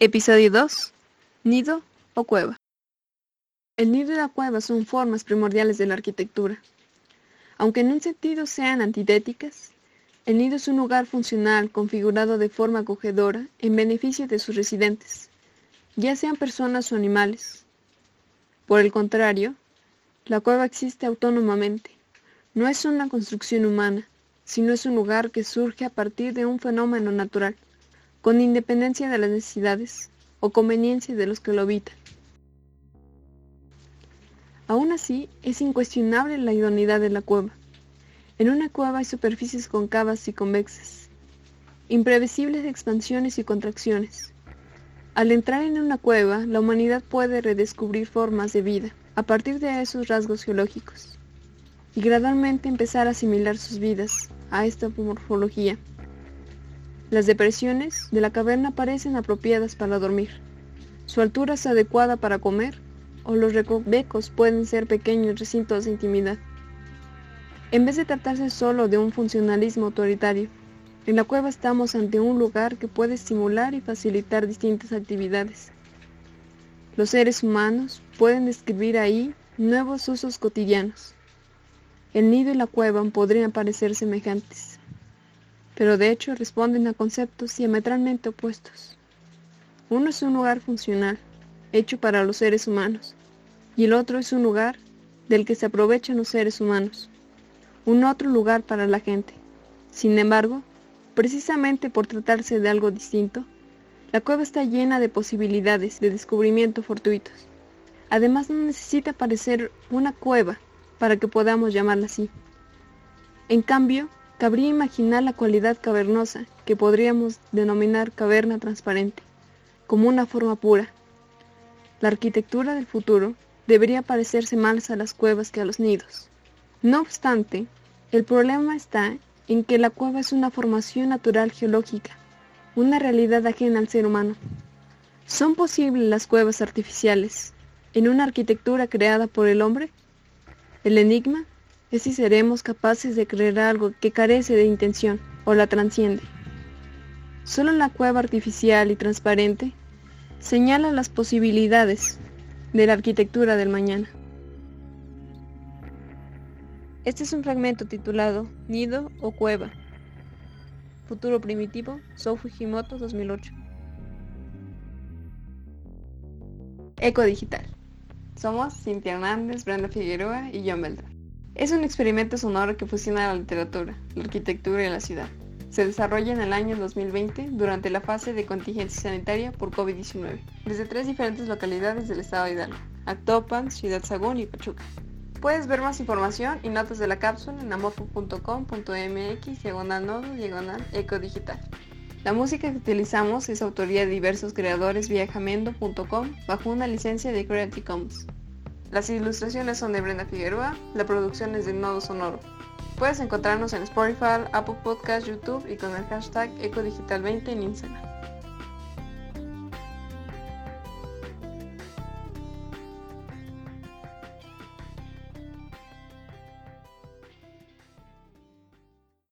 Episodio 2. Nido o cueva. El nido y la cueva son formas primordiales de la arquitectura. Aunque en un sentido sean antitéticas, el nido es un lugar funcional configurado de forma acogedora en beneficio de sus residentes, ya sean personas o animales. Por el contrario, la cueva existe autónomamente. No es una construcción humana, sino es un lugar que surge a partir de un fenómeno natural con independencia de las necesidades o conveniencia de los que lo habitan. Aún así, es incuestionable la idoneidad de la cueva. En una cueva hay superficies concavas y convexas, imprevisibles expansiones y contracciones. Al entrar en una cueva, la humanidad puede redescubrir formas de vida a partir de esos rasgos geológicos y gradualmente empezar a asimilar sus vidas a esta morfología. Las depresiones de la caverna parecen apropiadas para dormir. Su altura es adecuada para comer, o los recovecos pueden ser pequeños recintos de intimidad. En vez de tratarse solo de un funcionalismo autoritario, en la cueva estamos ante un lugar que puede estimular y facilitar distintas actividades. Los seres humanos pueden describir ahí nuevos usos cotidianos. El nido y la cueva podrían parecer semejantes pero de hecho responden a conceptos diametralmente opuestos. Uno es un lugar funcional, hecho para los seres humanos, y el otro es un lugar del que se aprovechan los seres humanos, un otro lugar para la gente. Sin embargo, precisamente por tratarse de algo distinto, la cueva está llena de posibilidades de descubrimiento fortuitos. Además no necesita parecer una cueva para que podamos llamarla así. En cambio, cabría imaginar la cualidad cavernosa que podríamos denominar caverna transparente, como una forma pura. La arquitectura del futuro debería parecerse más a las cuevas que a los nidos. No obstante, el problema está en que la cueva es una formación natural geológica, una realidad ajena al ser humano. ¿Son posibles las cuevas artificiales en una arquitectura creada por el hombre? El enigma es si seremos capaces de creer algo que carece de intención o la transciende. Solo la cueva artificial y transparente señala las posibilidades de la arquitectura del mañana. Este es un fragmento titulado Nido o Cueva. Futuro Primitivo, Sou Fujimoto 2008. Eco Digital. Somos Cintia Hernández, Brenda Figueroa y John Beltrán. Es un experimento sonoro que fusiona la literatura, la arquitectura y la ciudad. Se desarrolla en el año 2020 durante la fase de contingencia sanitaria por COVID-19, desde tres diferentes localidades del estado de Hidalgo, Actopan, Ciudad Sagún y Pachuca. Puedes ver más información y notas de la cápsula en amorfo.com.mx diagonal nodo diagonal eco digital. La música que utilizamos es autoría de diversos creadores vía jamendo.com bajo una licencia de Creative Commons. Las ilustraciones son de Brenda Figueroa, la producción es de Nodo Sonoro. Puedes encontrarnos en Spotify, Apple Podcast, YouTube y con el hashtag EcoDigital20 en Instagram.